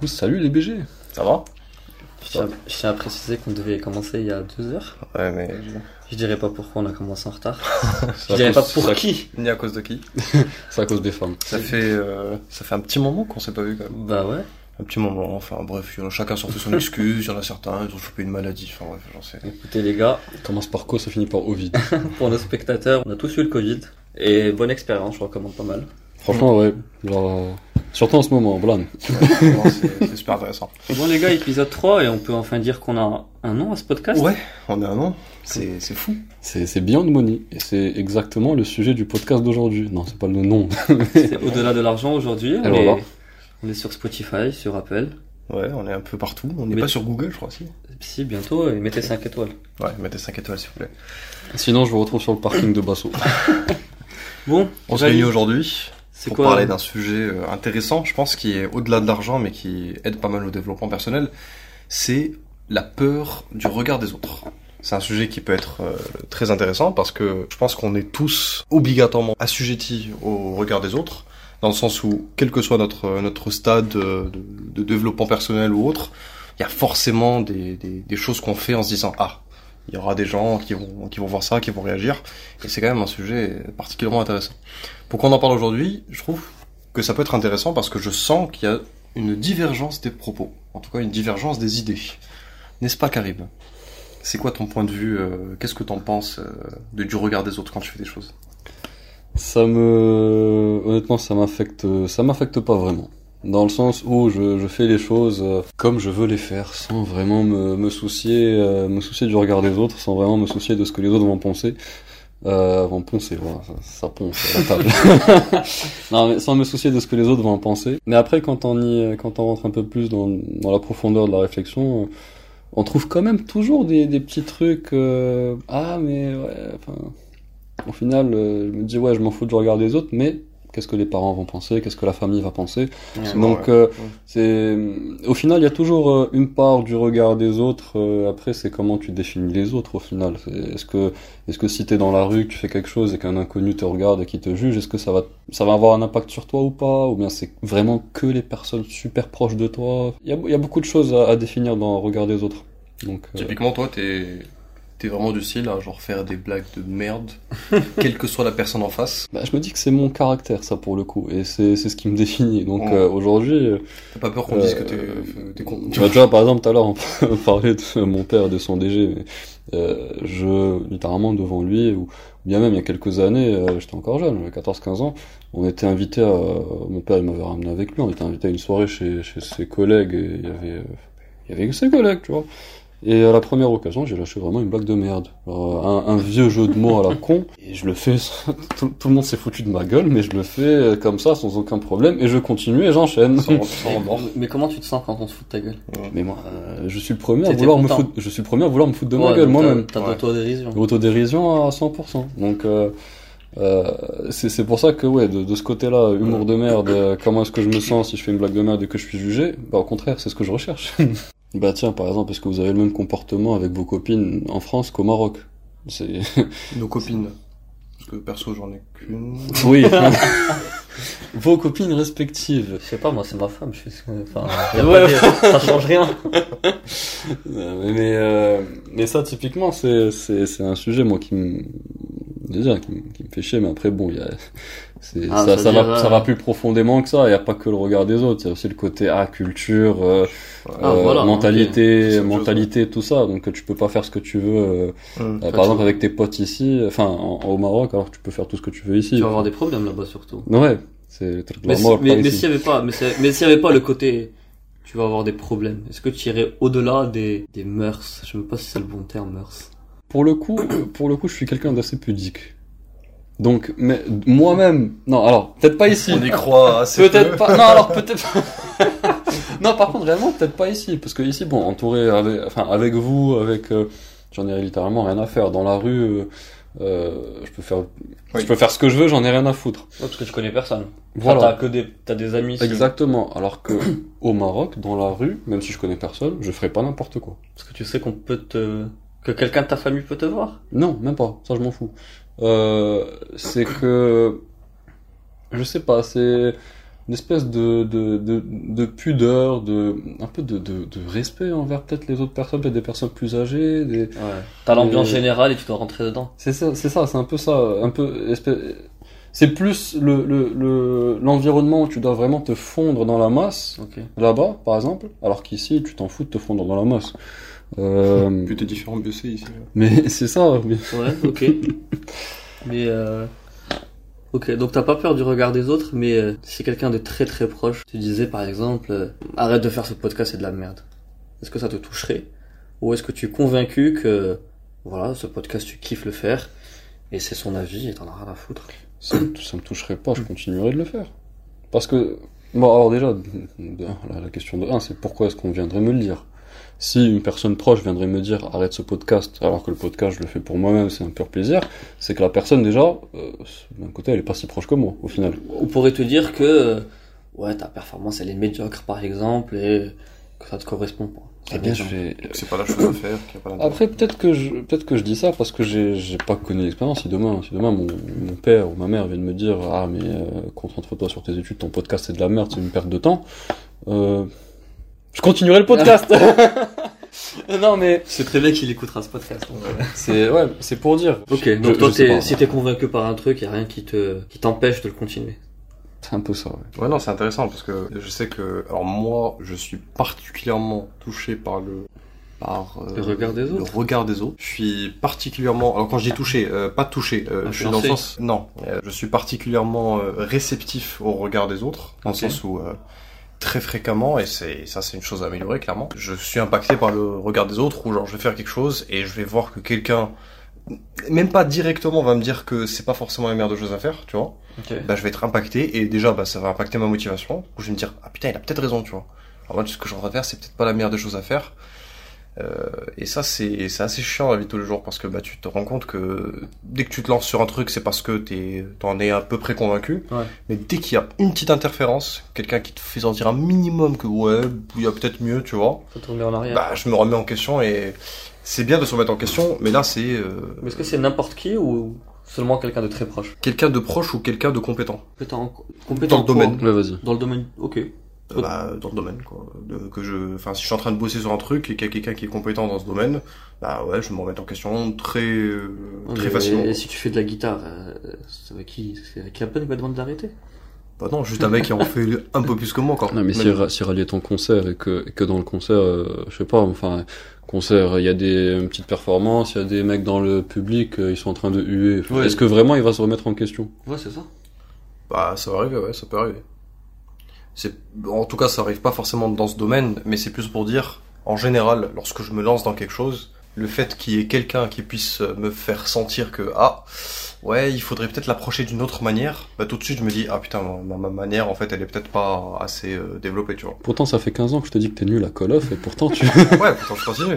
coup, salut les BG. Ça va? Je tiens, je tiens à préciser qu'on devait commencer il y a deux heures. Ouais, mais. Je dirais pas pourquoi on a commencé en retard. Je dirais cause- pas pour qui. Ni à cause de qui C'est à cause des femmes. Ça fait, euh, ça fait un petit moment qu'on s'est pas vu quand même. Bah ouais. Un petit moment, enfin bref, y en a chacun sorti son excuse, il y en a certains, ils ont chopé une maladie, enfin bref, j'en sais. Écoutez les gars, Commence par quoi, ça finit par Ovid. pour nos spectateurs, on a tous eu le Covid. Et bonne expérience, je recommande pas mal. Franchement, ouais. Genre, euh, surtout en ce moment, Blan. C'est super intéressant. Bon les gars, épisode 3 et on peut enfin dire qu'on a un nom à ce podcast. Ouais, on est un an, c'est c'est fou. C'est c'est Beyond Money. Et c'est exactement le sujet du podcast d'aujourd'hui. Non, c'est pas le nom. C'est au-delà de l'argent aujourd'hui. On, est- on est sur Spotify, sur Apple. Ouais, on est un peu partout, on n'est pas sur Google, je crois, si. Si, bientôt, et mettez 5 étoiles. Ouais, mettez 5 étoiles s'il vous plaît. Sinon, je vous retrouve sur le parking de Basso. Bon, On se réunit aujourd'hui pour quoi parler d'un sujet euh, intéressant, je pense, qui est au-delà de l'argent, mais qui aide pas mal au développement personnel. C'est la peur du regard des autres. C'est un sujet qui peut être euh, très intéressant parce que je pense qu'on est tous obligatoirement assujettis au regard des autres, dans le sens où, quel que soit notre, notre stade euh, de, de développement personnel ou autre, il y a forcément des, des, des choses qu'on fait en se disant ah, il y aura des gens qui vont, qui vont voir ça, qui vont réagir, et c'est quand même un sujet particulièrement intéressant. Pourquoi on en parle aujourd'hui Je trouve que ça peut être intéressant parce que je sens qu'il y a une divergence des propos, en tout cas une divergence des idées. N'est-ce pas Karim C'est quoi ton point de vue euh, Qu'est-ce que t'en penses euh, de, du regard des autres quand tu fais des choses? Ça me, honnêtement, ça m'affecte, ça m'affecte pas vraiment. Dans le sens où je, je fais les choses euh, comme je veux les faire, sans vraiment me, me soucier, euh, me soucier du regard des autres, sans vraiment me soucier de ce que les autres vont penser. Euh, vont poncer, voilà, ça, ça ponce la table. non, mais sans me soucier de ce que les autres vont en penser. Mais après, quand on y, quand on rentre un peu plus dans, dans la profondeur de la réflexion, euh, on trouve quand même toujours des, des petits trucs. euh, ah, mais ouais, enfin, au final, euh, je me dis ouais, je m'en fous du regard des autres, mais qu'est-ce que les parents vont penser, qu'est-ce que la famille va penser. Ouais. Donc, ouais. euh, c'est, au final, il y a toujours euh, une part du regard des autres. euh, après, c'est comment tu définis les autres. Au final, est-ce que, est-ce que si t'es dans la rue, que tu fais quelque chose et qu'un inconnu te regarde et qui te juge, est-ce que ça va, ça va avoir un impact sur toi ou pas, ou bien c'est vraiment que les personnes super proches de toi? Il y a, il y a beaucoup de choses à, à définir dans le regard des autres. Donc, euh, Typiquement, toi, t'es t'es vraiment du style à genre faire des blagues de merde, quelle que soit la personne en face. bah, je me dis que c'est mon caractère, ça pour le coup, et c'est, c'est ce qui me définit. Donc Ouais. euh, aujourd'hui. euh, T'as pas peur qu'on Euh, dise que t'es t'es con. Tu vois, tu vois, par exemple, tout à l'heure, on parlait de mon père et de son DG. Mais, euh, je, littéralement, devant lui, ou bien même il y a quelques années, euh, j'étais encore jeune, j'avais 14-15 ans, on était invité à, mon père il m'avait ramené avec lui, on était invité à une soirée chez, chez ses collègues, et il y avait, euh, il y avait que ses collègues, tu vois. Et à la première occasion, j'ai lâché vraiment une blague de merde. Alors, un, un vieux jeu de mots à la con, et je le fais, tout, tout le monde s'est foutu de ma gueule, mais je le fais comme ça, sans aucun problème, et je continue et j'enchaîne. Mais comment tu te sens quand on se fout de ta gueule Mais moi, euh, je suis le premier à vouloir me foutre, je suis le premier à vouloir me foutre de ma gueule moi-même. T'as Ouais. t'as d'autodérision. Autodérision à 100%. Donc, euh, euh, c'est c'est pour ça que, ouais, de, de ce côté-là, humour de merde, euh, comment est-ce que je me sens si je fais une blague de merde et que je suis jugé? Bah, au contraire, c'est ce que je recherche. bah, tiens, par exemple, est-ce que vous avez le même comportement avec vos copines en France qu'au Maroc? C'est, Nos copines. Parce que perso, j'en ai qu'une. oui. vos copines respectives. Je sais pas, moi c'est ma femme, je que... Enfin, y a pas de- ça change rien. Mais, euh, mais ça, typiquement, c'est, c'est, c'est un sujet, moi, qui me, déjà, qui, me- qui me fait chier, mais après, bon, il y a, c'est, Ah, ça, ça va, ça va plus profondément que ça, il n'y a pas que le regard des autres, il y a aussi le côté, ah, culture, euh, Ah, euh, voilà, mentalité, mentalité, tout ça, donc tu peux pas faire ce que tu veux, euh, Hum. euh, par exemple, avec tes potes ici, enfin, en- au Maroc, alors que tu peux faire tout ce que tu veux ici. Tu vas avoir des problèmes là-bas surtout. Ouais, c'est, Mais si- mort, mais- mais s'il y avait pas, mais s'il y avait- pas le côté, tu vas avoir des problèmes. Est-ce que tu irais au-delà des, des mœurs? Je sais même pas si c'est le bon terme, mœurs. Pour le coup, pour le coup, je suis quelqu'un d'assez pudique. Donc, mais moi-même, non, alors peut-être pas ici. On y croit assez Peut-être peu. pas. Non, alors peut-être. non, par contre, réellement, peut-être pas ici, parce que ici, bon, entouré avec, enfin, avec vous, avec, euh, j'en ai littéralement rien à faire. Dans la rue, euh, euh, je peux faire, Oui. je peux faire ce que je veux, j'en ai rien à foutre. Ouais, parce que tu connais personne. Voilà. Enfin, t'as que des, t'as des amis. ici. Exactement. Alors que au Maroc, dans la rue, même si je connais personne, je ferai pas n'importe quoi. Parce que tu sais qu'on peut te, que quelqu'un de ta famille peut te voir? Non, même pas. Ça, je m'en fous. Euh, c'est que je sais pas, c'est une espèce de, de, de, de pudeur, de, un peu de, de, de respect envers peut-être les autres personnes, peut-être des personnes plus âgées, des, Ouais. T'as l'ambiance générale et tu dois rentrer dedans. C'est ça, c'est ça, c'est un peu ça, un peu c'est plus le le le l'environnement où tu dois vraiment te fondre dans la masse Ok. là-bas, par exemple, alors qu'ici tu t'en fous de te fondre dans la masse. Euh, Plus t'es différent, mieux c'est ici. mais c'est ça. mais- Ouais, ok. mais euh... Ok, donc t'as pas peur du regard des autres, mais euh, si quelqu'un de très très proche tu disais par exemple euh, arrête de faire ce podcast, c'est de la merde. Est-ce que ça te toucherait? Ou est-ce que tu es convaincu que voilà, ce podcast tu kiffes le faire et c'est son avis et t'en as rien à foutre? Ça, me- ça me toucherait pas, je continuerai de le faire. Parce que, bon, alors déjà, de- de- la, la question de 1, c'est pourquoi est-ce qu'on viendrait me le dire? Si une personne proche viendrait me dire arrête ce podcast, alors que le podcast je le fais pour moi-même, c'est un pur plaisir, c'est que la personne déjà, euh, d'un côté, elle est pas si proche que moi, au final. On pourrait te dire que euh, ouais, ta performance elle est médiocre par exemple et que ça te correspond pas. Eh bien, je vais... C'est pas la chose à faire, qu'il y a pas d'intérêt. Après, peut-être que je, peut-être que je dis ça parce que j'ai, j'ai pas connu l'expérience. Si demain, si demain mon, mon père ou ma mère viennent me dire, ah, mais, euh, concentre-toi sur tes études, ton podcast c'est de la merde, c'est une perte de temps, euh, je continuerai le podcast. non, mais C'est très bien qu'il écoutera ce podcast. euh. c'est, ouais, c'est pour dire. Ok, Je- donc je toi, t'es- pas. si t'es convaincu par un truc, y a rien qui te qui t'empêche de le continuer. C'est un peu ça, ouais. Ouais, non, c'est intéressant parce que je sais que, alors moi, je suis particulièrement touché par le, par euh, Le regard des autres. Le regard des autres. Je suis particulièrement, alors quand je dis touché, euh, pas touché, euh, je suis dans le sens, non, euh, je suis particulièrement euh, réceptif au regard des autres, dans le sens où euh, très fréquemment, et c'est ça, c'est une chose à améliorer clairement. Je suis impacté par le regard des autres, où genre je vais faire quelque chose et je vais voir que quelqu'un même pas directement va me dire que c'est pas forcément la meilleure de choses à faire, tu vois Ok. bah, je vais être impacté et déjà bah, ça va impacter ma motivation où je vais me dire ah putain il a peut-être raison tu vois alors moi ce que je en train de faire c'est peut-être pas la meilleure des choses à faire et ça c'est c'est assez chiant la vie de tous les jours parce que bah tu te rends compte que dès que tu te lances sur un truc c'est parce que t'es t'en es à peu près convaincu Ouais. mais dès qu'il y a une petite interférence quelqu'un qui te fait sentir un minimum que ouais il y a peut-être mieux tu vois Faut tourner en arrière. bah je me remets en question et c'est bien de se remettre en question mais là c'est euh, Mais est-ce que c'est n'importe qui ou seulement quelqu'un de très proche? quelqu'un de proche ou quelqu'un de compétent Compétent, compétent Dans le domaine. Ouais, vas-y. Dans le domaine. Ok. Euh, bah, dans le domaine quoi. De, que je enfin si je suis en train de bosser sur un truc et qu'il y a quelqu'un qui est compétent dans ce domaine bah ouais je vais me remettre en question très euh, très facilement Et si tu fais de la guitare, euh, c'est avec qui? C'est peine qui va demander d'arrêter? Bah non juste un mec qui en fait un peu plus que moi quoi. Non, mais si, si rallier ton concert et que, et que dans le concert, euh, je sais pas, enfin, concert, il y a des petites performances, il y a des mecs dans le public, euh, ils sont en train de huer. Ouais. Est-ce que vraiment il va se remettre en question? Ouais, c'est ça. bah ça va arriver ouais ça peut arriver c'est en tout cas ça arrive pas forcément dans ce domaine mais c'est plus pour dire en général lorsque je me lance dans quelque chose le fait qu'il y ait quelqu'un qui puisse euh, me faire sentir que ah ouais il faudrait peut-être l'approcher d'une autre manière bah tout de suite je me dis ah putain ma, ma manière en fait elle est peut-être pas assez euh, développée tu vois Pourtant, ça fait 15 ans que je te dis que t'es nul à Call of, et pourtant tu... Ouais, pourtant je continue.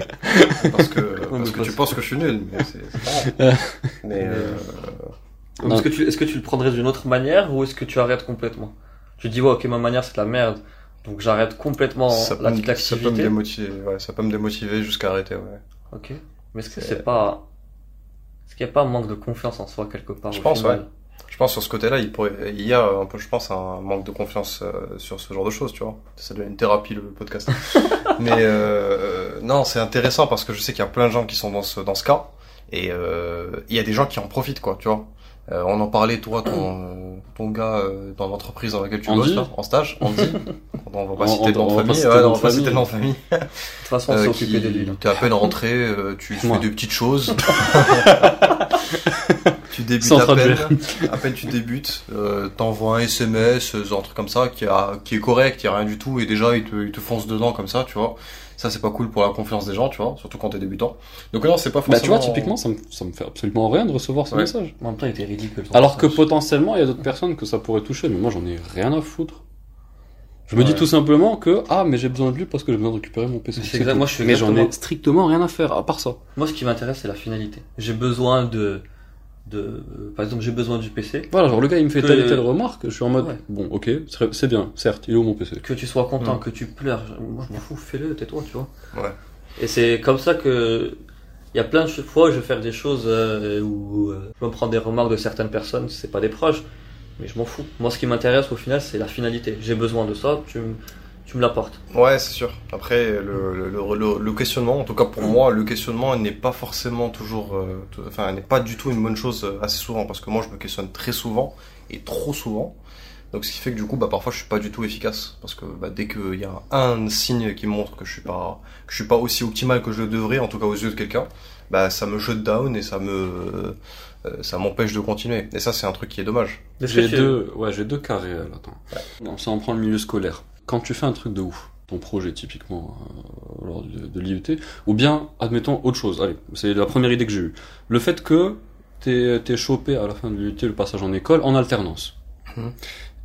Parce que, parce que tu penses que je suis nul, mais c'est c'est pas grave. Mais euh, Non. Est-ce que, tu, est-ce que tu le prendrais d'une autre manière ou est-ce que tu arrêtes complètement? Tu dis, ouais, ok, ma manière c'est de la merde, donc j'arrête complètement ça, peut la ça peut me démotiver, ouais, ça peut me démotiver jusqu'à arrêter, ouais. Ok. Mais est-ce que C'est- c'est pas. Est-ce qu'il n'y a pas un manque de confiance en soi quelque part Je pense, final Je pense sur ce côté-là, il pourrait, il y a un peu, je pense, un manque de confiance euh, sur ce genre de choses, tu vois. Ça devient une thérapie le podcast. mais euh, non, c'est intéressant parce que je sais qu'il y a plein de gens qui sont dans ce dans ce cas et euh, il y a des gens qui en profitent, quoi, tu vois. Euh, on en parlait, toi, ton, euh, ton gars euh, dans l'entreprise dans laquelle tu Andy bosses, là, en stage, Andy. on va pas On- citer nom de va pas famille, ouais, on de va pas citer le nom de famille. De toute façon, on s'est Euh, occupé de lui. T'es à peine rentré, euh, tu fais des petites choses. tu débutes Sans à peine, à peine tu débutes, euh, t'envoies un SMS, un truc comme ça, qui, a, qui est correct, qui a rien du tout, et déjà ils te, ils te foncent dedans comme ça, tu vois. Ça c'est pas cool pour la confiance des gens, tu vois, surtout quand t'es débutant. Donc non, c'est pas Bah, tu forcément... vois, typiquement, ça me, ça me fait absolument rien de recevoir ce Ouais. message. En même temps, il était ridicule. Alors que potentiellement, il y a d'autres personnes que ça pourrait toucher, mais moi j'en ai rien à foutre. Je me dis tout simplement que, ah, mais j'ai besoin de lui parce que j'ai besoin de récupérer mon PC. Exact- moi, je mais j'en ai strictement rien à faire, à part ça. Moi, ce qui m'intéresse, c'est la finalité. J'ai besoin de. De euh, par exemple, j'ai besoin du PC. Voilà, genre le gars il me fait Que- telle et telle remarque, je suis en mode, Ouais. bon, ok, c'est bien, certes, il est où mon PC Que tu sois content, Mm. que tu pleures. Moi, je m'en fous, fais-le, tais-toi, tu vois. Ouais. Et c'est comme ça que. Il y a plein de fois où je vais faire des choses euh, où euh, je me prends des remarques de certaines personnes, c'est pas des proches, mais je m'en fous. Moi, ce qui m'intéresse au final, c'est la finalité. J'ai besoin de ça, tu, me- tu me l'apportes. Ouais, c'est sûr. Après, le, le, le, le questionnement, en tout cas pour moi, le questionnement n'est pas forcément toujours, euh, enfin, n'est pas du tout une bonne chose euh, assez souvent, parce que moi, je me questionne très souvent et trop souvent. Donc, ce qui fait que du coup, bah, parfois, je suis pas du tout efficace, parce que bah, dès qu'il y a un signe qui montre que je suis pas, que je suis pas aussi optimal que je le devrais, en tout cas aux yeux de quelqu'un, bah, ça me shut down et ça me, euh, ça m'empêche de continuer. Et ça, c'est un truc qui est dommage. J'ai deux, ouais, j'ai deux cas réels. Attends. Non, ça en prend le milieu scolaire. Quand tu fais un truc de ouf, ton projet typiquement euh, lors de, de l'IUT, ou bien, admettons autre chose. Allez, c'est la première idée que j'ai eue. Le fait que t'es t'es chopé à la fin de l'IUT, le passage en école, en alternance. Mhm.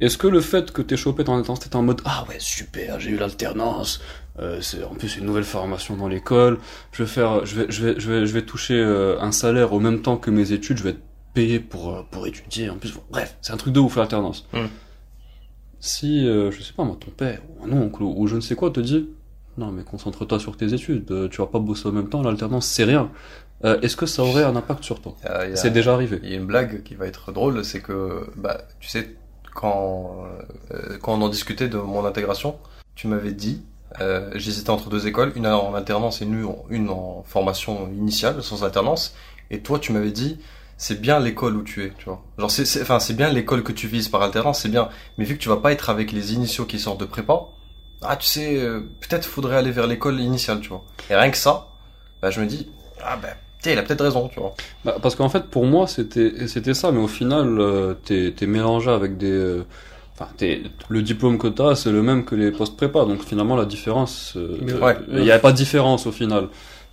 Est-ce que le fait que t'es chopé en alternance, t'étais en mode ah ouais super, j'ai eu l'alternance, euh, c'est en plus une nouvelle formation dans l'école, je vais faire, je vais, je vais, je vais, je vais toucher euh, un salaire au même temps que mes études, je vais être payé pour euh, pour étudier en plus. Bref, c'est un truc de ouf l'alternance. Mhm. Si euh, je sais pas moi, ton père ou un oncle ou, ou je ne sais quoi te dit non mais concentre-toi sur tes études, euh, tu vas pas bosser en même temps, l'alternance c'est rien. Euh, Est-ce que ça aurait un impact sur toi? Il y a- il y a- C'est déjà arrivé. Il y a une blague qui va être drôle, c'est que, bah, tu sais, quand, euh, quand on en discutait de mon intégration, tu m'avais dit, j'hésitais entre deux écoles, une en alternance et une en, une en formation initiale, sans alternance, et toi tu m'avais dit, c'est bien l'école où tu es, tu vois. Genre, c'est, enfin, c'est bien l'école que tu vises par alternance, c'est bien, mais vu que tu vas pas être avec les initiaux qui sortent de prépa, ah, tu sais, euh, peut-être faudrait aller vers l'école initiale, tu vois. Et rien que ça, bah, je me dis, ah, bah, tiens, il a peut-être raison, tu vois. Bah, parce qu'en fait, pour moi, c'était c'était ça, mais au final, euh, t'es t'es mélangé avec des. euh, Enfin, t'es- le diplôme que t'as, c'est le même que les postes prépa, donc finalement, la différence, euh, ouais. il n'y avait pas de différence au final.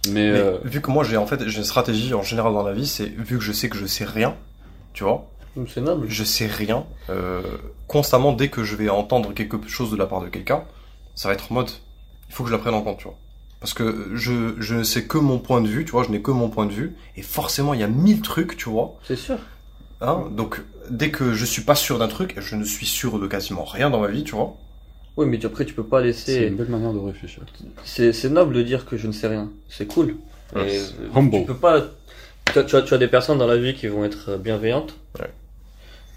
Mais, Mais euh, vu que moi j'ai en fait j'ai une stratégie en général dans la vie, c'est vu que je sais que je sais rien, tu vois, C'est noble. je sais rien, euh, constamment dès que je vais entendre quelque chose de la part de quelqu'un, ça va être en mode, il faut que je la prenne en compte, tu vois. Parce que je, je ne sais que mon point de vue, tu vois, je n'ai que mon point de vue, et forcément il y a mille trucs, tu vois. C'est sûr. Hein, donc dès que je suis pas sûr d'un truc, je ne suis sûr de quasiment rien dans ma vie, tu vois. Oui, mais après, tu peux pas c'est laisser. une belle manière de réfléchir. C'est c'est noble de dire que je ne sais rien. C'est cool. Ouais, c'est euh, humble. Tu peux pas. Tu as, tu as- tu as des personnes dans la vie qui vont être bienveillantes. Ouais.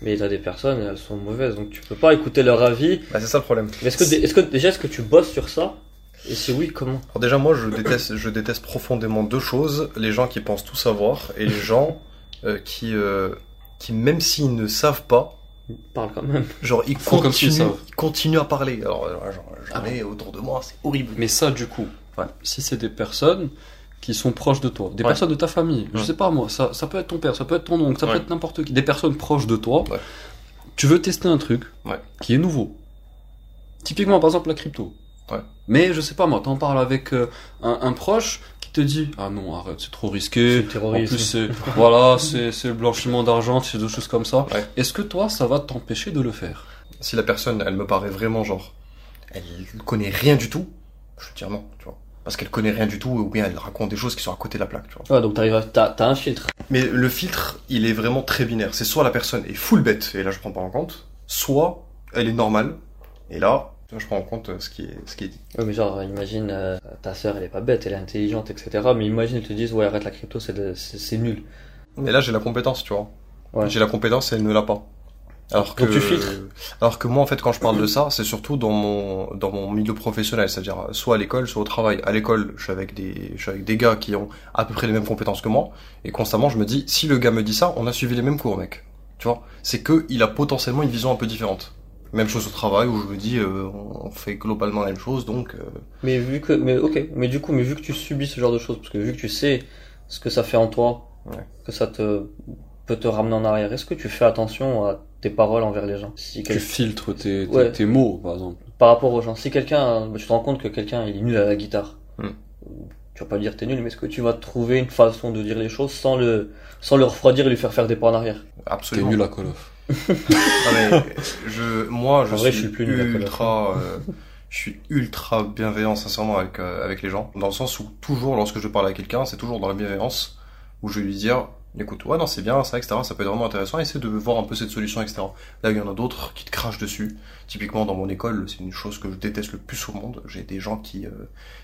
Mais tu as des personnes, elles sont mauvaises. Donc tu peux pas écouter leur avis. Bah, c'est ça le problème. Mais est-ce que, que déjà, est-ce que tu bosses sur ça? Et si oui, comment? Alors déjà moi je déteste je déteste profondément deux choses les gens qui pensent tout savoir et les gens euh, qui euh, qui même s'ils ne savent pas Parle quand même. genre ils s'ils continuent savent. ils continuent à parler alors j'en Ah ai autour de moi c'est horrible Mais ça, du coup, Ouais. si c'est des personnes qui sont proches de toi, des Ouais. personnes de ta famille, je Ouais. sais pas moi, ça, ça peut être ton père, ça peut être ton oncle, ça Ouais. peut être n'importe qui, des personnes proches de toi, Ouais. tu veux tester un truc Ouais. qui est nouveau. Typiquement, par exemple, la crypto. Ouais. Mais je sais pas moi, t'en parles avec euh, un, un proche qui te dit ah non arrête c'est trop risqué. C'est le en plus c'est voilà c'est c'est le blanchiment d'argent c'est des choses comme ça. Ouais. est-ce que toi ça va t'empêcher de le faire? Si la personne elle me paraît vraiment genre elle connaît rien du tout je dire non tu vois. Parce qu'elle connaît rien du tout ou bien elle raconte des choses qui sont à côté de la plaque tu vois. Ouais, donc t'arrives à, t'as, t'as un filtre. mais le filtre il est vraiment très binaire. C'est soit la personne est full bête et là je prends pas en compte soit elle est normale et là je prends en compte euh, ce qui est ce qui est dit Ouais, mais genre, imagine, euh, ta sœur, elle est pas bête, elle est intelligente, etc. Mais imagine, ils te disent, ouais, arrête la crypto, c'est, de- c'est, c'est nul. Mais là, j'ai la compétence, tu vois. Ouais. J'ai la compétence et elle ne l'a pas. Alors que, tu filtres. alors que moi, en fait, quand je parle de ça, c'est surtout dans mon, dans mon milieu professionnel, c'est-à-dire soit à l'école, soit au travail. À l'école, je suis avec des, je suis avec des gars qui ont à peu près les mêmes compétences que moi, et constamment, je me dis, si le gars me dit ça, on a suivi les mêmes cours, mec. Tu vois? C'est que il a potentiellement une vision un peu différente. Même chose au travail où je me dis, euh, on fait globalement la même chose, donc, euh, Mais vu que, mais ok, mais du coup, mais vu que tu subis ce genre de choses, parce que vu que tu sais ce que ça fait en toi, Ouais. que ça te peut te ramener en arrière, est-ce que tu fais attention à tes paroles envers les gens? Si tu filtres tes, tes, Ouais. tes mots par exemple Par rapport aux gens, si quelqu'un, bah, tu te rends compte que quelqu'un il est nul à la guitare, Hmm. tu vas pas lui dire t'es nul, mais est-ce que tu vas trouver une façon de dire les choses sans le sans le refroidir et lui faire faire des pas en arrière? T'es absolument. nul à Call of Ah, mais je, moi, je En vrai, suis, je plus ultra, euh, je suis ultra bienveillant, sincèrement, avec, euh, avec les gens. Dans le sens où, toujours, lorsque je parle à quelqu'un, c'est toujours dans la bienveillance, où je vais lui dire, écoute, ouais, non, c'est bien, ça, etc., ça peut être vraiment intéressant, essaie de voir un peu cette solution, etc. Là, il y en a d'autres qui te crachent dessus. Typiquement, dans mon école, c'est une chose que je déteste le plus au monde. J'ai des gens qui, euh,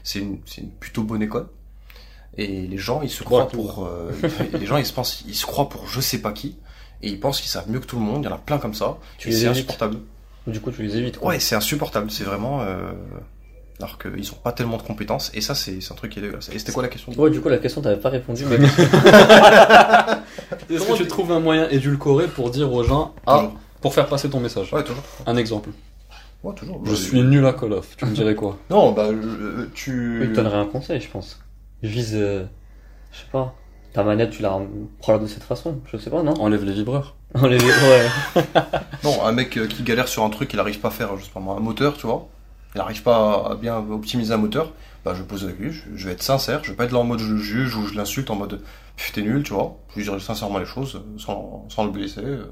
c'est une, c'est une plutôt bonne école. Et les gens, ils se croient pour, euh, les gens, ils se pensent, ils se croient pour je sais pas qui. Et ils pensent qu'ils savent mieux que tout le monde. Il y en a plein comme ça. Tu et c'est insupportable. Du coup, tu les évites, quoi. Ouais, c'est insupportable. C'est vraiment. Euh... Alors qu'ils ont pas tellement de compétences. Et ça, c'est c'est un truc qui est dégueulasse. Et c'était quoi la question Ouais, du coup, la question, t'avais pas répondu, mais Est-ce que tu trouves un moyen édulcoré pour dire aux gens, ah, Toujours. pour faire passer ton message Ouais, toujours. Un exemple. Ouais, toujours. Je Bah, suis nul à Call of. Tu me dirais quoi Non, bah, je- tu. il te donnerait un conseil, je pense. Vise, euh, je sais pas, ta manette, tu la prends de cette façon, je sais pas, non? Enlève les vibreurs. On les ouais. Non, un mec euh, qui galère sur un truc, il arrive pas à faire, je sais pas moi, un moteur, tu vois. Il arrive pas à bien optimiser un moteur. Bah, je poser avec lui, je, vais être sincère, je vais pas être là en mode je le juge ou je l'insulte en mode Pff, t'es nul, tu vois. Je lui dirai sincèrement les choses, euh, sans, sans le blesser. euh.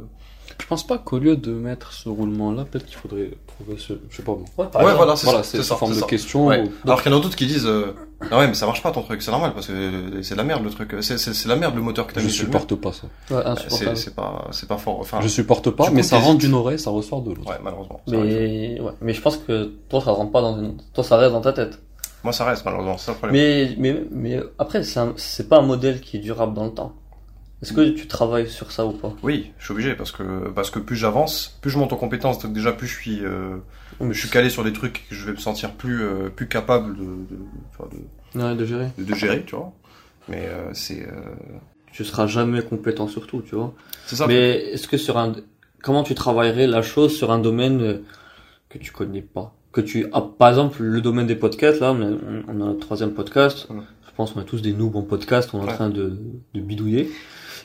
Je pense pas qu'au lieu de mettre ce roulement-là, peut-être qu'il faudrait trouver ce... Je sais pas bon. Ouais, Ouais, voilà, c'est Voilà, ça. c'est C'est sous ça. forme c'est de ça. question. Ouais. ou- Alors qu'il y en a d'autres qui disent euh, Ah ouais, mais ça marche pas ton truc, c'est normal parce que c'est de la merde le truc. C'est, c'est, c'est la merde le moteur que t'as Je mis mur. supporte pas ça. Ouais, C'est, insupportable. c'est pas, c'est pas fort. Enfin, Je supporte pas, mais ça rentre d'une oreille, ça ressort de l'autre. ouais, malheureusement. Mais, ouais. mais je pense que toi, ça rentre pas dans une, toi, ça reste dans ta tête. Moi, ça reste malheureusement, c'est ça le problème. Mais, mais, mais après, c'est un- c'est pas un modèle qui est durable dans le temps. Est-ce que tu travailles sur ça ou pas? Oui, je suis obligé parce que parce que plus j'avance, plus je monte en compétence, donc déjà plus je suis euh, je suis calé sur des trucs que je vais me sentir plus euh, plus capable de de, de, Ouais, de gérer. de- de gérer, tu vois. Mais euh, c'est euh, Tu seras jamais compétent sur tout, tu vois. c'est ça. Mais est-ce que sur un, comment tu travaillerais la chose sur un domaine euh, que tu connais pas? Que tu, ah, par exemple, le domaine des podcasts, là, on a, on a notre troisième podcast. Ouais. Je pense qu'on a tous des noobs en podcast, on est en train de, de bidouiller.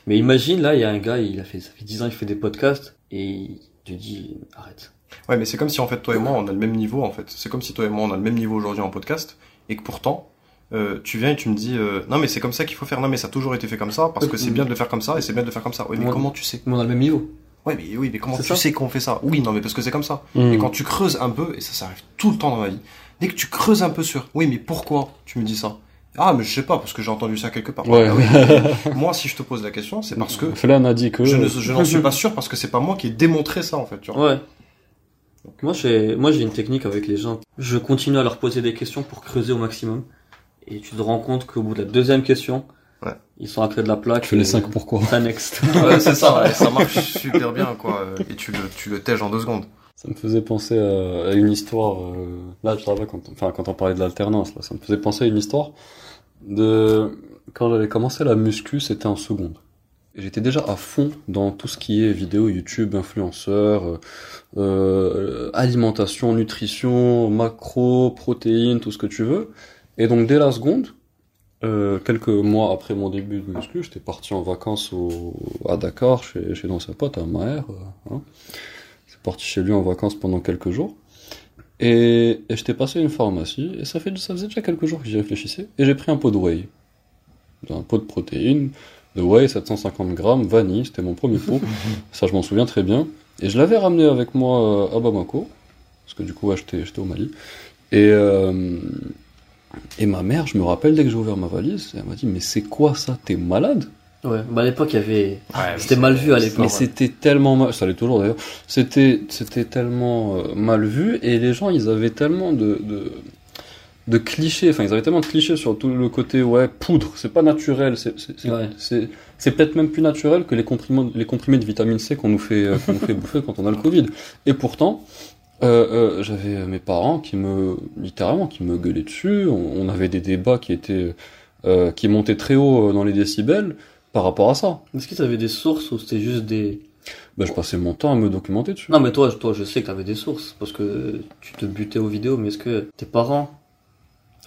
Mais imagine, là, il y a un gars, il a fait, ça fait 10 ans, il fait des podcasts, et il te dit, arrête. Ouais, mais c'est comme si en fait toi et moi on a le même niveau en fait. C'est comme si toi et moi on a le même niveau aujourd'hui en podcast et que pourtant euh, tu viens et tu me dis euh, non mais c'est comme ça qu'il faut faire. Non mais ça a toujours été fait comme ça parce que c'est bien de le faire comme ça et c'est bien de le faire comme ça. Oui mais comment tu sais? Mais on a le même niveau. Ouais mais oui mais comment tu ça. sais qu'on fait ça? Oui non mais parce que c'est comme ça. Hmm. Et quand tu creuses un peu, et ça, ça arrive tout le temps dans ma vie, dès que tu creuses un peu sur, oui, mais pourquoi tu me dis ça? Ah, mais je sais pas, parce que j'ai entendu ça quelque part. Ouais. Ah oui, moi, si je te pose la question, c'est parce que Flan a dit que... je ne- je n'en suis pas sûr, parce que c'est pas moi qui ai démontré ça, en fait, tu vois. Ouais. Moi, j'ai, moi, j'ai une technique avec les gens. Je continue à leur poser des questions pour creuser au maximum. Et tu te rends compte qu'au bout de la deuxième question, Ouais. ils sont à côté de la plaque. Tu fais les et- 5 pourquoi next. Ouais, c'est ça, ouais, ça marche super bien, quoi. Et tu le, tu le tèges en deux secondes. Ça me faisait penser à, à une histoire. euh, là, je savais quand, enfin, quand on parlait de l'alternance, là, ça me faisait penser à une histoire de quand j'avais commencé la muscu, c'était en seconde. J'étais déjà à fond dans tout ce qui est vidéo, YouTube, influenceur, euh, euh, alimentation, nutrition, macro, protéines, tout ce que tu veux. Et donc dès la seconde, euh, quelques mois après mon début de muscu, j'étais parti en vacances au, à Dakar chez, chez dans pote à Maher. euh, hein. Parti chez lui en vacances pendant quelques jours. Et, et j'étais passé à une pharmacie, et ça, fait, ça faisait déjà quelques jours que j'y réfléchissais, et j'ai pris un pot de whey. Un pot de protéines, de whey, 750 grammes, vanille, c'était mon premier pot. ça, je m'en souviens très bien. Et je l'avais ramené avec moi euh, à Bamako, parce que du coup, ouais, j'étais au Mali. Et, euh, et ma mère, je me rappelle, dès que j'ai ouvert ma valise, elle m'a dit, mais c'est quoi ça? T'es malade? Ouais. Bah, à l'époque, il y avait, Ouais, c'était mal vu à mais l'époque. c'était tellement mal, ça l'est toujours d'ailleurs, c'était, c'était tellement euh, mal vu et les gens ils avaient tellement de, de, de clichés, enfin ils avaient tellement de clichés sur tout le côté ouais poudre, c'est pas naturel, c'est, c'est, c'est, peut-être même plus naturel que les comprimés, les comprimés de vitamine C qu'on nous fait, euh, qu'on nous fait bouffer quand on a le Covid. Et pourtant, euh, euh, j'avais mes parents qui me, littéralement, qui me gueulaient dessus, on, on avait des débats qui étaient, euh, qui montaient très haut dans les décibels par rapport à ça. Est-ce que t'avais des sources ou c'était juste des... Bah, je passais mon temps à me documenter dessus. Non, mais toi, toi, je sais que t'avais des sources parce que tu te butais aux vidéos, mais est-ce que tes parents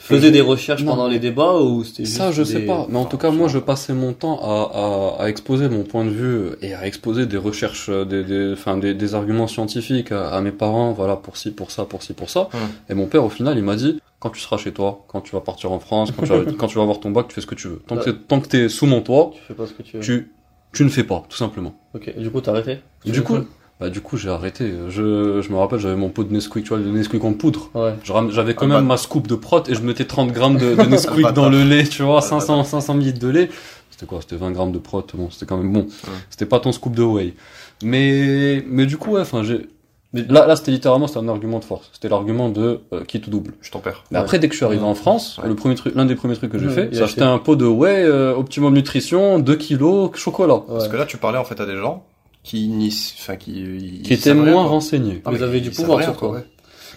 faisaient des recherches Non. pendant les débats ou c'était juste Ça, je sais pas. Mais en tout cas, moi, je passais mon temps à, à, à exposer mon point de vue et à exposer des recherches, euh, des, des, enfin, des, des arguments scientifiques à, à mes parents, voilà, pour ci, pour ça, pour ci, pour ça. Hum. Et mon père, au final, il m'a dit, quand tu seras chez toi, quand tu vas partir en France, quand tu vas, quand tu vas avoir ton bac, tu fais ce que tu veux. Tant que Ouais. tant que t'es sous mon toit, Tu fais pas ce que tu veux. tu, tu ne fais pas, tout simplement. Ok, du coup, t'as arrêté Et du coup, bah, du coup, j'ai arrêté. Je, je me rappelle, j'avais mon pot de Nesquik, tu vois, le Nesquik en poudre. Ouais. J'avais quand Ah, même bah. ma scoop de prot et je mettais 30 grammes de, de Nesquik dans le lait, tu vois, Ah, 500, 500 ml de lait. C'était quoi? C'était 20 grammes de prot, bon, c'était quand même bon. C'était pas ton scoop de whey. Mais, mais du coup, ouais, enfin, j'ai, mais là, là, c'était littéralement, c'était un argument de force. C'était l'argument de euh, qui te double. Je t'en perds. Mais après, dès que je suis arrivé en France, Ouais. le premier truc, l'un des premiers trucs que j'ai fait, c'est a acheter un pot de whey, euh, optimum nutrition, 2 kilos, chocolat. Ouais. Parce que là, tu parlais en fait à des gens qui enfin qui, Qui était moins renseigné. Ah, Vous mais avez du pouvoir sur quoi, ouais.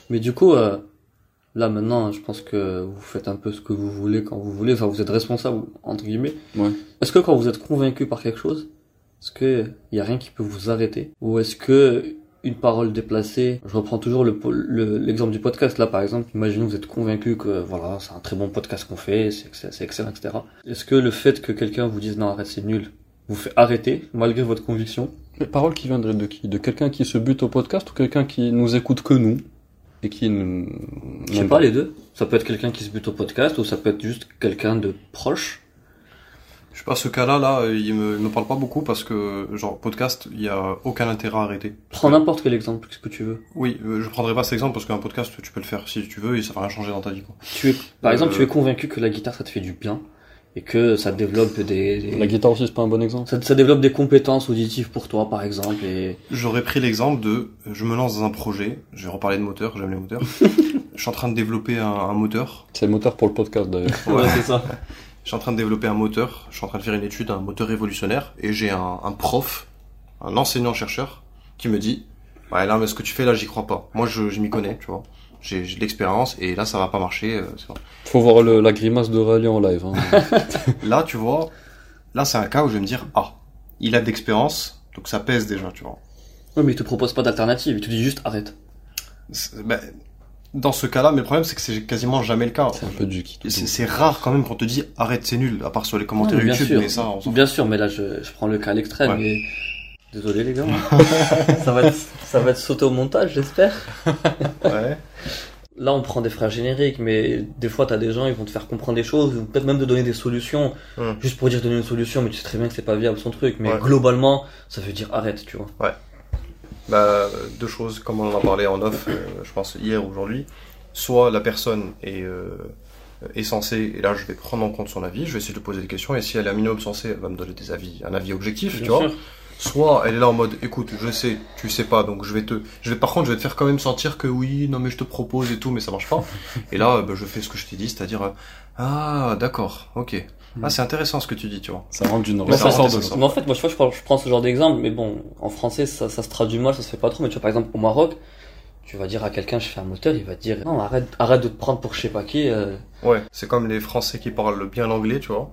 Mais du coup, euh, là maintenant, je pense que vous faites un peu ce que vous voulez quand vous voulez. Enfin, vous êtes responsable entre guillemets. Ouais. Est-ce que quand vous êtes convaincu par quelque chose, est-ce que y a rien qui peut vous arrêter, ou est-ce que une parole déplacée, je reprends toujours le po- le- l'exemple du podcast là par exemple. Imaginons que vous êtes convaincu que voilà, c'est un très bon podcast qu'on fait, c'est excellent, etc. Est-ce que le fait que quelqu'un vous dise non arrête c'est nul, vous fait arrêter malgré votre conviction? Les paroles qui viendraient de qui? De quelqu'un qui se bute au podcast ou quelqu'un qui nous écoute que nous et qui nous... Je sais pas, les deux. Ça peut être quelqu'un qui se bute au podcast ou ça peut être juste quelqu'un de proche. Je sais pas, ce cas-là, là, euh, il me, il me parle pas beaucoup parce que, genre, podcast, il y a aucun intérêt à arrêter. Prends n'importe quel exemple, ce que tu veux. Oui, euh, je prendrai pas cet exemple parce qu'un podcast, tu peux le faire si tu veux et ça va rien changer dans ta vie, quoi. Tu es, par Euh, exemple, tu es convaincu que la guitare ça te fait du bien et que ça développe des, des- La guitare aussi, c'est pas un bon exemple ça, ça développe des compétences auditives pour toi, par exemple. Et J'aurais pris l'exemple de, je me lance dans un projet, je vais reparler de moteur, j'aime les moteurs. je suis en train de développer un, un moteur. C'est le moteur pour le podcast d'ailleurs. ouais, c'est ça. Je suis en train de développer un moteur, je suis en train de faire une étude, un moteur révolutionnaire, et j'ai un, un prof, un enseignant-chercheur, qui me dit, ouais, là, mais ce que tu fais là, j'y crois pas. Moi, je, je m'y connais, tu vois. J'ai j'ai de l'expérience, et là, ça va pas marcher. euh, Faut voir le- la grimace de Rally en live. Hein. Là, tu vois, là, c'est un cas où je vais me dire, ah, il a de l'expérience, donc ça pèse déjà, tu vois. Ouais, mais il te propose pas d'alternative, il te dit juste arrête. Ben, dans ce cas-là, mais le problème, c'est que c'est quasiment jamais le cas. c'est un peu du qui. C'est rare quand même qu'on te dit arrête c'est nul, à part sur les commentaires Ouais, bien YouTube, sûr. mais ça on. Bien sûr, mais là je, je prends le cas à l'extrême. Ouais. Et... Désolé les gars. ça va être, ça va être sauté au montage, j'espère. Ouais. Là, on prend des phrases génériques, mais des fois, t'as des gens, ils vont te faire comprendre des choses, ou peut-être même te donner des solutions, Hmm. juste pour dire donner une solution, mais tu sais très bien que c'est pas viable son truc. Mais Ouais. globalement, ça veut dire arrête, tu vois. Bah, deux choses, comme on en a parlé en off, euh, je pense hier ou aujourd'hui. Soit la personne est, euh, est censée, et là je vais prendre en compte son avis, je vais essayer de poser des questions, et si elle est un minimum sensée, elle va me donner des avis, un avis objectif, tu Bien vois. sûr. Soit elle est là en mode, écoute, je sais, tu sais pas, donc je vais te, je vais, par contre, je vais te faire quand même sentir que oui, non mais je te propose et tout, mais ça marche pas. et là, bah, je fais ce que je t'ai dit, c'est-à-dire, euh, ah, d'accord, ok. Ah, c'est intéressant ce que tu dis, tu vois. Ça rentre d'une Mais ça ça sort rentre, de ça ça. Mais en fait, moi, je, vois, je, prends, je prends ce genre d'exemple, mais bon, en français, ça, ça se traduit mal, ça se fait pas trop. Mais tu vois, par exemple, au Maroc, tu vas dire à quelqu'un, je fais un moteur, il va te dire, non, arrête, arrête de te prendre pour je sais pas qui. euh. Ouais, c'est comme les Français qui parlent bien l'anglais, tu vois.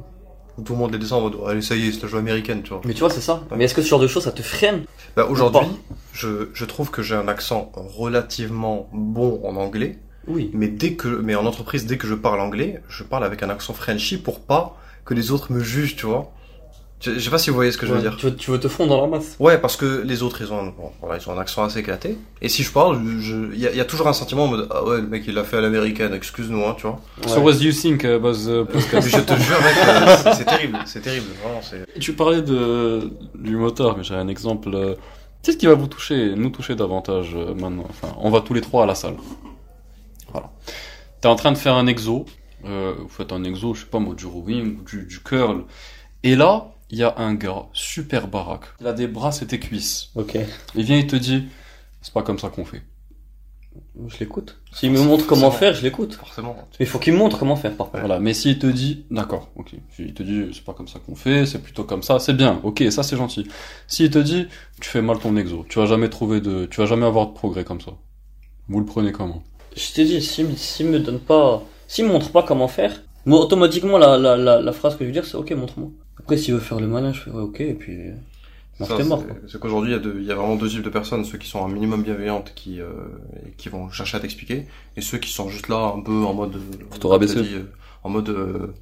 Où tout le monde les descend en mode, allez, ça y est, c'est la joie américaine, tu vois. Mais tu vois, c'est ça. Mais est-ce que ce genre de choses, ça te freine Bah, aujourd'hui, je, je trouve que j'ai un accent relativement bon en anglais, Oui. mais dès que, mais en entreprise, dès que je parle anglais, je parle avec un accent Frenchy pour pas que les autres me jugent, tu vois. Je, je sais pas si vous voyez ce que je veux Ouais, dire. Tu veux, tu veux te fondre dans la masse. Ouais, parce que les autres, ils ont, un, bon, voilà, ils ont un accent assez éclaté. Et si je parle, je, il y a, il y a toujours un sentiment en mode, ah ouais, le mec, il l'a fait à l'américaine, excuse-nous, hein, tu vois. So what do you think about the podcast? Mais je te jure, mec, euh, c'est- c'est terrible, c'est terrible, vraiment, c'est... Et Tu parlais de, du moteur, mais j'ai un exemple. euh, Qu'est-ce qui va vous toucher, nous toucher davantage euh, maintenant? Enfin, on va tous les trois à la salle. Voilà. T'es en train de faire un exo. Euh, vous faites un exo, je sais pas moi, du rowing ou du, du curl. Et là, il y a un gars super baraque. Il a des bras, c'est tes cuisses. Ok. Il vient, il te dit, c'est pas comme ça qu'on fait. Je l'écoute. S'il me montre comment faire, je l'écoute. Forcément. Mais il faut qu'il me montre comment faire, par contre. Voilà. Mais s'il te dit, d'accord, ok. S'il te dit, c'est pas comme ça qu'on fait, c'est plutôt comme ça, c'est bien, ok, ça c'est gentil. S'il te dit, tu fais mal ton exo, tu vas jamais trouver de, tu vas jamais avoir de progrès comme ça. Vous le prenez comment? Je t'ai dit, s'il s'il me donne pas, s'il me montre pas comment faire, moi, automatiquement, la, la, la, la phrase que je veux dire, c'est ok, montre-moi. Après, s'il veut faire le malin, je fais ouais, ok, et puis, Ça, t'es mort, c'est-. C'est qu'aujourd'hui, il y, a deux- il y a vraiment deux types de personnes, ceux qui sont un minimum bienveillantes, qui, euh, et qui vont chercher à t'expliquer, et ceux qui sont juste là, un peu en mode... euh, Pour te rabaisser. dit, euh, en mode... euh,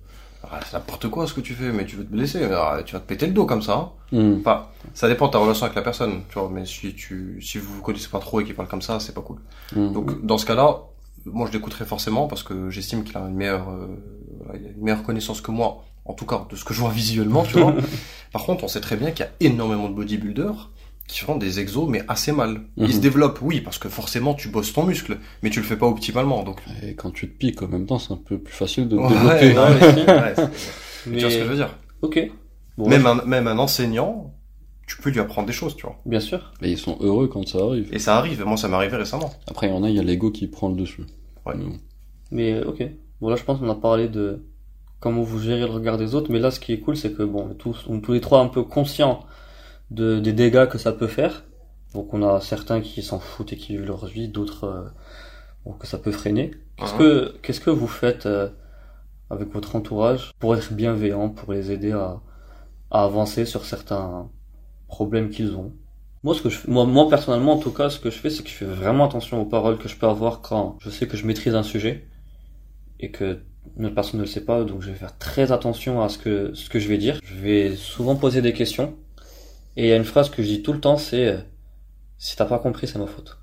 Ah, c'est n'importe quoi ce que tu fais, mais tu veux te blesser, ah, tu vas te péter le dos comme ça. hein. Hmm. Enfin, ça dépend de ta relation avec la personne, tu vois, mais si tu, si vous vous connaissez pas trop et qu'il parle comme ça, c'est pas cool. Hmm. Donc, dans ce cas-là, moi je l'écouterai forcément parce que j'estime qu'il a une meilleure, euh, voilà, il a une meilleure connaissance que moi, en tout cas de ce que je vois visuellement, tu vois. Par contre, on sait très bien qu'il y a énormément de bodybuilders qui font des exos mais assez mal. Ils Mhm. se développent, oui, parce que forcément tu bosses ton muscle, mais tu le fais pas optimalement, donc. Et quand tu te piques en même temps, c'est un peu plus facile de Ouais, développer. ouais, Mais, tu vois ce que je veux dire. ok. Bon, Même un, même un enseignant, tu peux lui apprendre des choses, tu vois. bien sûr. Mais ils sont heureux quand ça arrive. Et ça arrive, moi ça m'est arrivé récemment. Après, il y en a, il y a l'ego qui prend le dessus. Ouais. Mais bon. Mais, euh, ok. Bon, là, je pense qu'on a parlé de comment vous gérez le regard des autres, mais là, ce qui est cool, c'est que, bon, tous, on est tous les trois un peu conscients de, des dégâts que ça peut faire. Donc on a certains qui s'en foutent et qui vivent leur vie, d'autres euh, bon, que ça peut freiner. Qu'est-ce que qu'est-ce que vous faites euh, avec votre entourage pour être bienveillant, pour les aider à, à avancer sur certains problèmes qu'ils ont Moi, ce que je moi, moi personnellement, en tout cas, ce que je fais, c'est que je fais vraiment attention aux paroles que je peux avoir quand je sais que je maîtrise un sujet et que une autre personne ne le sait pas, donc je vais faire très attention à ce que ce que je vais dire. Je vais souvent poser des questions et il y a une phrase que je dis tout le temps, c'est euh, si t'as pas compris, c'est ma faute.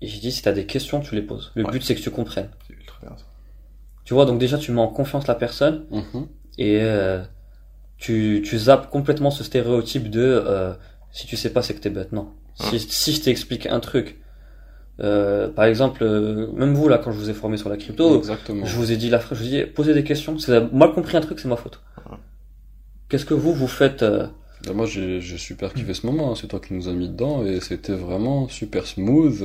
Et je dis si t'as des questions, tu les poses. Le Ouais. but c'est que tu comprennes. C'est ultra bien ça. Tu vois, donc déjà tu mets en confiance la personne Mhm. et euh, tu, tu zappes complètement ce stéréotype de euh, si tu sais pas c'est que t'es bête. Non. Si, si je t'explique un truc, euh, par exemple, euh, même vous là quand je vous ai formé sur la crypto, Exactement. je vous ai dit la je vous ai dit posez des questions. Si vous avez mal compris un truc, c'est ma faute. Qu'est-ce que vous vous faites euh, Et moi, j'ai super kiffé ce moment. hein. C'est toi qui nous as mis dedans et c'était vraiment super smooth.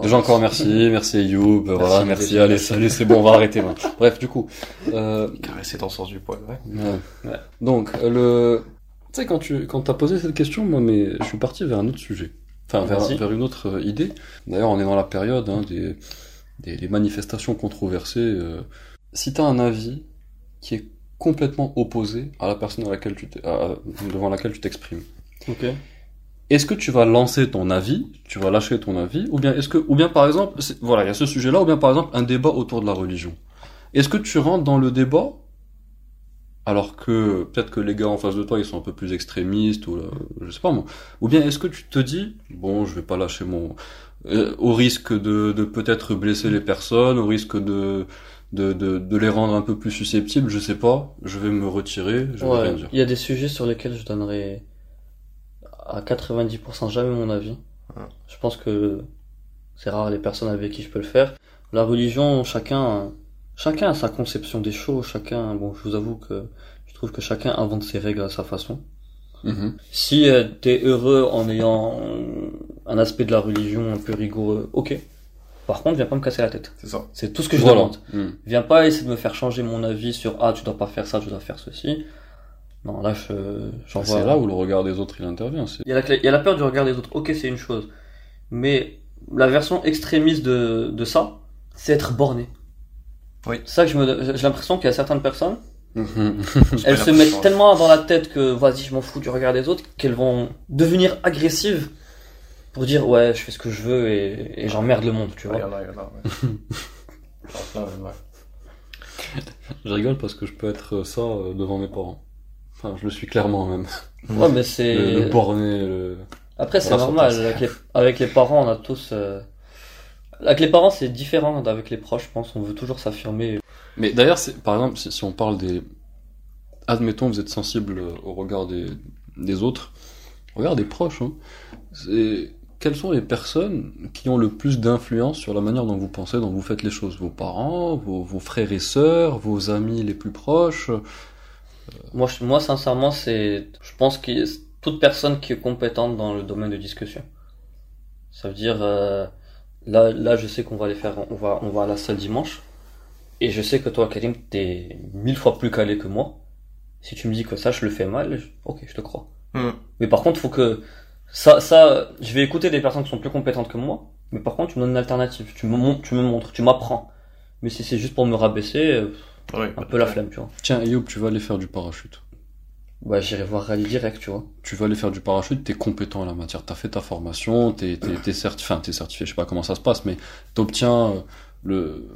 Déjà encore merci, merci Ayoub, voilà, merci, allez, allez, c'est bon, on va arrêter maintenant. Bref, du coup, euh, Caresser dans le sens du poil, ouais. ouais. Ouais. donc euh, le, tu sais quand tu, quand t'as posé cette question, moi, mais je suis parti vers un autre sujet, enfin vers, une autre euh, idée. D'ailleurs, on est dans la période hein, des, des, manifestations controversées. euh. Si t'as un avis qui est complètement opposé à la personne à laquelle tu à- devant laquelle tu t'exprimes. Ok. Est-ce que tu vas lancer ton avis, tu vas lâcher ton avis, ou bien est-ce que, ou bien par exemple, voilà, il y a ce sujet-là, ou bien par exemple un débat autour de la religion. Est-ce que tu rentres dans le débat alors que peut-être que les gars en face de toi ils sont un peu plus extrémistes ou euh, je sais pas moi, ou bien est-ce que tu te dis bon je vais pas lâcher mon euh, au risque de, de peut-être blesser les personnes, au risque de de, de de les rendre un peu plus susceptibles, je sais pas, je vais me retirer, je vais rien dire. il y a des sujets sur lesquels je donnerai à 90% jamais mon avis. Ouais. Je pense que c'est rare les personnes avec qui je peux le faire. La religion, chacun, chacun a sa conception des choses, chacun, bon, je vous avoue que je trouve que chacun invente ses règles à sa façon. Mhm. Si euh, t'es heureux en ayant euh, un aspect de la religion un peu rigoureux, ok. Par contre, viens pas me casser la tête. C'est ça. C'est tout ce que je Voilà. demande. Mhm. Viens pas essayer de me faire changer mon avis sur ah tu dois pas faire ça, tu dois faire ceci. Non là je j'en vois. C'est là où le regard des autres il intervient. C'est Il y, a la, il y a la peur du regard des autres. Ok c'est une chose, mais la version extrémiste de de ça, c'est être borné. Oui. C'est ça que je me j'ai l'impression qu'il y a certaines personnes, elles se mettent tellement dans la tête que vas-y je m'en fous du regard des autres qu'elles vont devenir agressives pour dire ouais je fais ce que je veux et, et j'emmerde le monde tu vois. Je rigole parce que je peux être ça euh, devant mes parents. Enfin, je le suis clairement même. Ouais mais c'est Le, le borné, le... Après, c'est normal. Avec les, avec les parents, on a tous. euh, Avec les parents, c'est différent d'avec les proches, je pense. On veut toujours s'affirmer. Mais d'ailleurs, par exemple, si, si on parle des... Admettons, vous êtes sensible au regard des, des autres, au regard des proches, hein. C'est... Quelles sont les personnes qui ont le plus d'influence sur la manière dont vous pensez, dont vous faites les choses? Vos parents, vos, vos frères et sœurs, vos amis les plus proches? Moi, je- moi, sincèrement, c'est. Je pense que toute personne qui est compétente dans le domaine de discussion. Ça veut dire. euh, Là, là, je sais qu'on va aller faire. On va, on va à la salle dimanche. Et je sais que toi, Karim, t'es mille fois plus calé que moi. Si tu me dis que ça, je le fais mal, je- ok, je te crois. Hmm. Mais par contre, faut que ça, ça, je vais écouter des personnes qui sont plus compétentes que moi. Mais par contre, tu me donnes une alternative. Tu me montres, tu me montres, tu m'apprends. Mais si c'est juste pour me rabaisser, euh, Ouais. un peu la flemme, tu vois. Tiens, Ayoub, tu vas aller faire du parachute. Ouais, j'irai voir Rally direct, tu vois. tu vas aller faire du parachute, t'es compétent en la matière, t'as fait ta formation, t'es t'es t'es certifié, enfin t'es certifié, je sais pas comment ça se passe, mais t'obtiens euh, le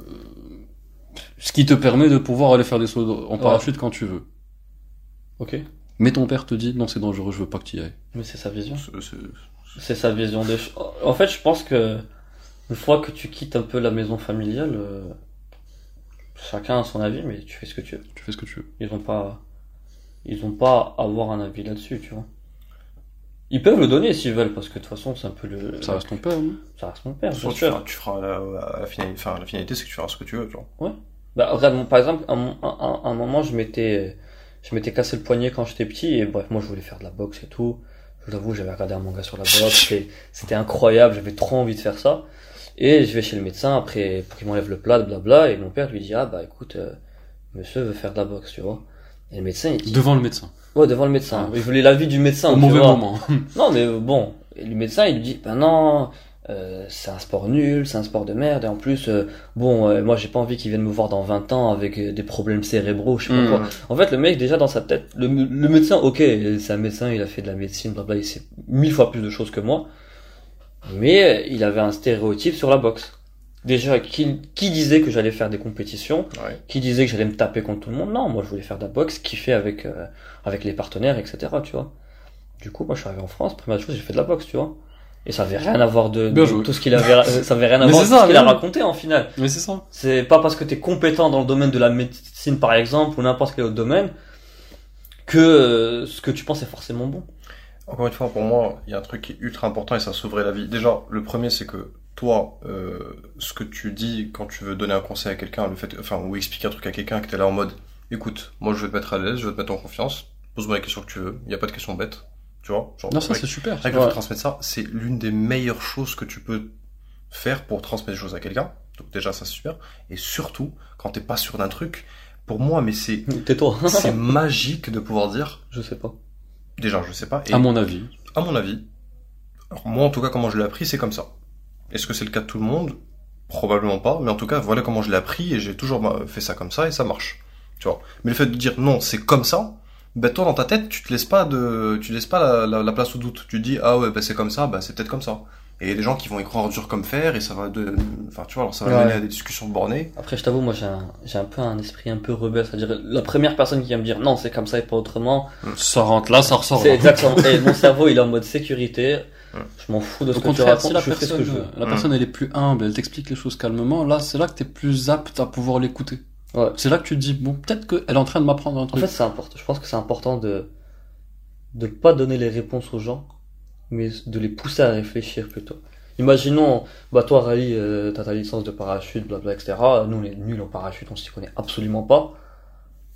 ce qui te permet de pouvoir aller faire des sauts en parachute quand tu veux. Ok. Mais ton père te dit non c'est dangereux, je veux pas que tu y ailles. Mais c'est sa vision. C'est- c'est- C'est sa vision des choses. En fait, je pense que une fois que tu quittes un peu la maison familiale, euh, chacun a son avis, mais tu fais ce que tu veux. Tu fais ce que tu veux. Ils ont pas, ils ont pas à avoir un avis là-dessus, tu vois. Ils peuvent le donner s'ils veulent, parce que de toute façon, c'est un peu le. Ça reste ton père, non? Ça reste mon père, bien tu sûr. feras, tu feras la, la, finalité, enfin, la finalité, c'est que tu feras ce que tu veux, genre. Bah, regarde, par exemple, à un, un- un moment, je m'étais, je m'étais cassé le poignet quand j'étais petit, et bref, moi, je voulais faire de la boxe et tout. Je vous avoue, j'avais regardé un manga sur la boxe, c'était incroyable, j'avais trop envie de faire ça. Et je vais chez le médecin après, pour qu'il m'enlève le plat, blabla, et mon père lui dit, ah, bah, écoute, euh, monsieur veut faire de la boxe, tu vois. Et le médecin, il dit, Devant le médecin. Ouais, devant le médecin. Il voulait l'avis du médecin. Au mauvais vois. moment. Non, mais euh, bon, et le médecin, il lui dit, ben non, euh, c'est un sport nul, c'est un sport de merde, et en plus, euh, bon, euh, moi j'ai pas envie qu'il vienne me voir dans 20 ans avec euh, des problèmes cérébraux, je sais pas Mm. quoi. En fait, le mec, déjà dans sa tête, le, le médecin, ok, c'est un médecin, il a fait de la médecine, blabla, il sait mille fois plus de choses que moi, mais euh, il avait un stéréotype sur la boxe. Déjà, qui, qui disait que j'allais faire des compétitions Ouais. Qui disait que j'allais me taper contre tout le monde Non, moi je voulais faire de la boxe, kiffer avec, euh, avec les partenaires, etc., tu vois. Du coup, moi je suis arrivé en France, première chose, j'ai fait de la boxe, tu vois. Et ça avait rien à voir de, de tout ce qu'il avait, euh, ça avait rien à voir tout ce qu'il a raconté en final. Mais c'est ça. C'est pas parce que t'es compétent dans le domaine de la médecine par exemple ou n'importe quel autre domaine que euh, ce que tu penses est forcément bon. Encore une fois, pour moi, il y a un truc qui est ultra important et ça sauverait la vie. Déjà, le premier, c'est que toi, euh, ce que tu dis quand tu veux donner un conseil à quelqu'un, le fait, enfin, ou expliquer un truc à quelqu'un, que t'es là en mode, écoute, moi, je veux te mettre à l'aise, je veux te mettre en confiance, pose-moi les questions que tu veux, il n'y a pas de questions bêtes, tu vois. Genre, Non, ça c'est super. avec Ouais. transmettre ça, c'est l'une des meilleures choses que tu peux faire pour transmettre des choses à quelqu'un. Donc déjà, ça c'est super. Et surtout, quand t'es pas sûr d'un truc, pour moi, mais c'est, Tais-toi. c'est magique de pouvoir dire, je sais pas. Déjà, je sais pas, et À mon avis. à mon avis, alors moi en tout cas comment je l'ai appris, c'est comme ça. Est-ce que c'est le cas de tout le monde? Probablement pas, mais en tout cas voilà comment je l'ai appris et j'ai toujours bah, fait ça comme ça et ça marche. Tu vois. Mais le fait de dire non, c'est comme ça, ben toi dans ta tête, tu te laisses pas de, tu laisses pas la, la- la place au doute. Tu te dis ah ouais ben c'est comme ça, ben c'est peut-être comme ça. Et il y a des gens qui vont y croire dur comme fer et ça va de, enfin tu vois, alors ça va Ouais. mener à des discussions bornées. Après, je t'avoue, moi, j'ai un, j'ai un peu un esprit un peu rebelle. C'est-à-dire, la première personne qui va me dire non, c'est comme ça et pas autrement, Ça rentre là, ça ressort c'est exactement. Et mon cerveau, il est en mode sécurité. Ouais. Je m'en fous de ce Au que tu racontes. si la je fais ce que personne, je veux. la Mm. personne elle est plus humble, elle t'explique les choses calmement, là c'est là que t'es plus apte à pouvoir l'écouter. Ouais. C'est là que tu te dis, bon, peut-être qu'elle est en train de m'apprendre un En truc. fait, c'est important. Je pense que c'est important de de pas donner les réponses aux gens, mais de les pousser à réfléchir plutôt. Imaginons, bah toi, Rally, euh, t'as ta licence de parachute, blabla, etc. Nous, on est nuls en parachute, on s'y connaît absolument pas.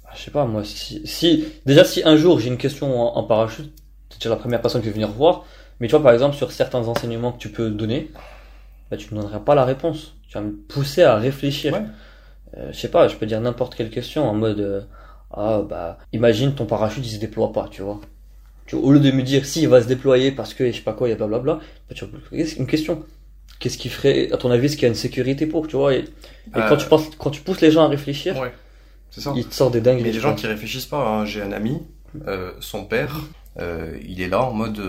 Bah, je sais pas, moi, si, si, déjà, si un jour j'ai une question en, en parachute, t'es déjà la première personne qui va venir voir. Mais tu vois, par exemple, sur certains enseignements que tu peux donner, bah, tu ne donneras pas la réponse. Tu vas me pousser à réfléchir. Ouais. Euh, je sais pas, je peux dire n'importe quelle question en mode, euh, ah, bah, imagine ton parachute, il se déploie pas, tu vois. Tu vois, au lieu de me dire, si, il va se déployer parce que, je sais pas quoi, il y a blablabla, bah, tu poser une question. Qu'est-ce qui ferait, à ton avis, est-ce qu'il y a une sécurité pour, tu vois, et, et Euh, quand tu penses, quand tu pousses les gens à réfléchir, Ouais. C'est ça. ils te sortent des dingueries. Mais les gens vois. qui réfléchissent pas, hein. j'ai un ami, euh, son père, euh, il est là en mode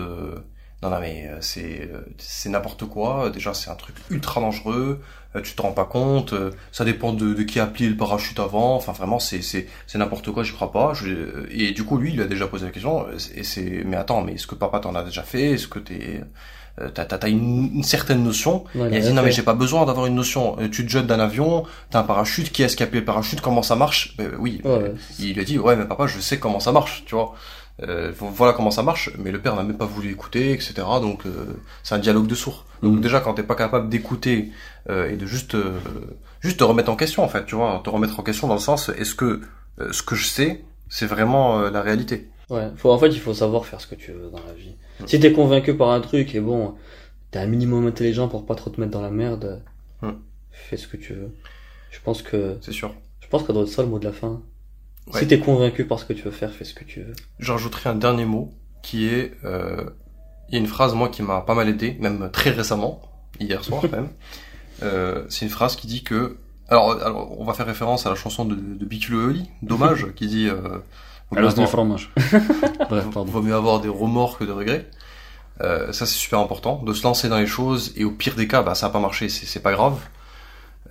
non non mais euh, c'est euh, c'est n'importe quoi. Déjà c'est un truc ultra dangereux. euh, tu te rends pas compte. ça dépend de, de qui a plié le parachute avant. Enfin vraiment c'est c'est c'est n'importe quoi. J'y crois pas. Je- et du coup lui il a déjà posé la question. Et c'est mais attends mais est-ce que papa t'en a déjà fait? Est-ce que t'es t'as t'as t'as une, une certaine notion? Non, il a dit non mais j'ai pas besoin d'avoir une notion. Tu te jettes d'un avion, t'as un parachute, qui est-ce qui a plié le parachute, comment ça marche? Ben Oui, Ouais, ouais. il a dit ouais mais papa je sais comment ça marche, tu vois. Euh, voilà comment ça marche, mais le père n'a même pas voulu écouter, etc. Donc euh, c'est un dialogue de sourds. Donc Mhm. déjà quand t'es pas capable d'écouter euh, et de juste euh, juste te remettre en question en fait, tu vois, te remettre en question dans le sens est-ce que euh, ce que je sais c'est vraiment euh, la réalité? Ouais, faut, en fait, il faut savoir faire ce que tu veux dans la vie. Mm. Si t'es convaincu par un truc et bon, t'es un minimum intelligent pour pas trop te mettre dans la merde, Mm. fais ce que tu veux. Je pense que, C'est sûr. je pense ça doit être ça le mot de la fin. Ouais. Si t'es convaincu par ce que tu veux faire, fais ce que tu veux. J'ajouterai un dernier mot qui est euh, il y a une phrase moi qui m'a pas mal aidé, même très récemment, hier soir même. Euh, c'est une phrase qui dit que alors, alors on va faire référence à la chanson de, de Biculo Oli, Dommage, qui dit euh, vaut mieux avoir- fromage. Bref, pardon. vaut mieux avoir des remords que de regrets. Euh, ça c'est super important, de se lancer dans les choses et au pire des cas, bah ça a pas marché, c'est c'est pas grave.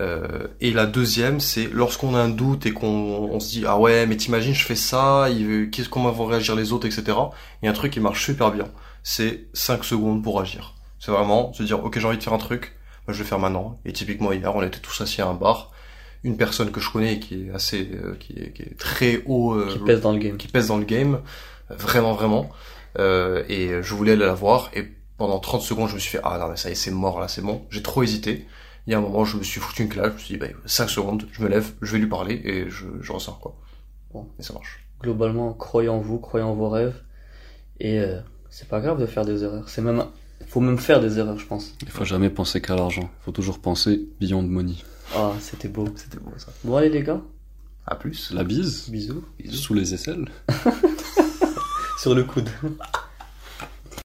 Euh, et la deuxième, c'est lorsqu'on a un doute et qu'on on se dit ah ouais mais t'imagines je fais ça, qu'est-ce comment vont réagir les autres etc. Il y a un truc qui marche super bien, c'est 5 secondes pour agir. C'est vraiment se dire ok j'ai envie de faire un truc, bah, je vais le faire maintenant. Et typiquement hier on était tous assis à un bar, une personne que je connais qui est assez euh, qui, est, qui est très haut euh, Qui pèse dans le game. qui pèse dans le game, vraiment vraiment. Euh, et je voulais aller la voir et pendant 30 secondes je me suis fait ah non mais ça y est c'est mort là c'est bon. J'ai trop hésité. Il y a un moment je me suis foutu une claque, je me suis dit bah, 5 secondes, je me lève, je vais lui parler et je, je ressors quoi. Bon. Et ça marche. Globalement, croyez en vous, croyez en vos rêves. Et euh, c'est pas grave de faire des erreurs. C'est même, faut même faire des erreurs, je pense. Il faut jamais penser qu'à l'argent. Il faut toujours penser beyond money. Ah, c'était beau. C'était beau ça. Bon allez les gars, À plus. La bise, bisous. Bisous. sous les aisselles. Sur le coude.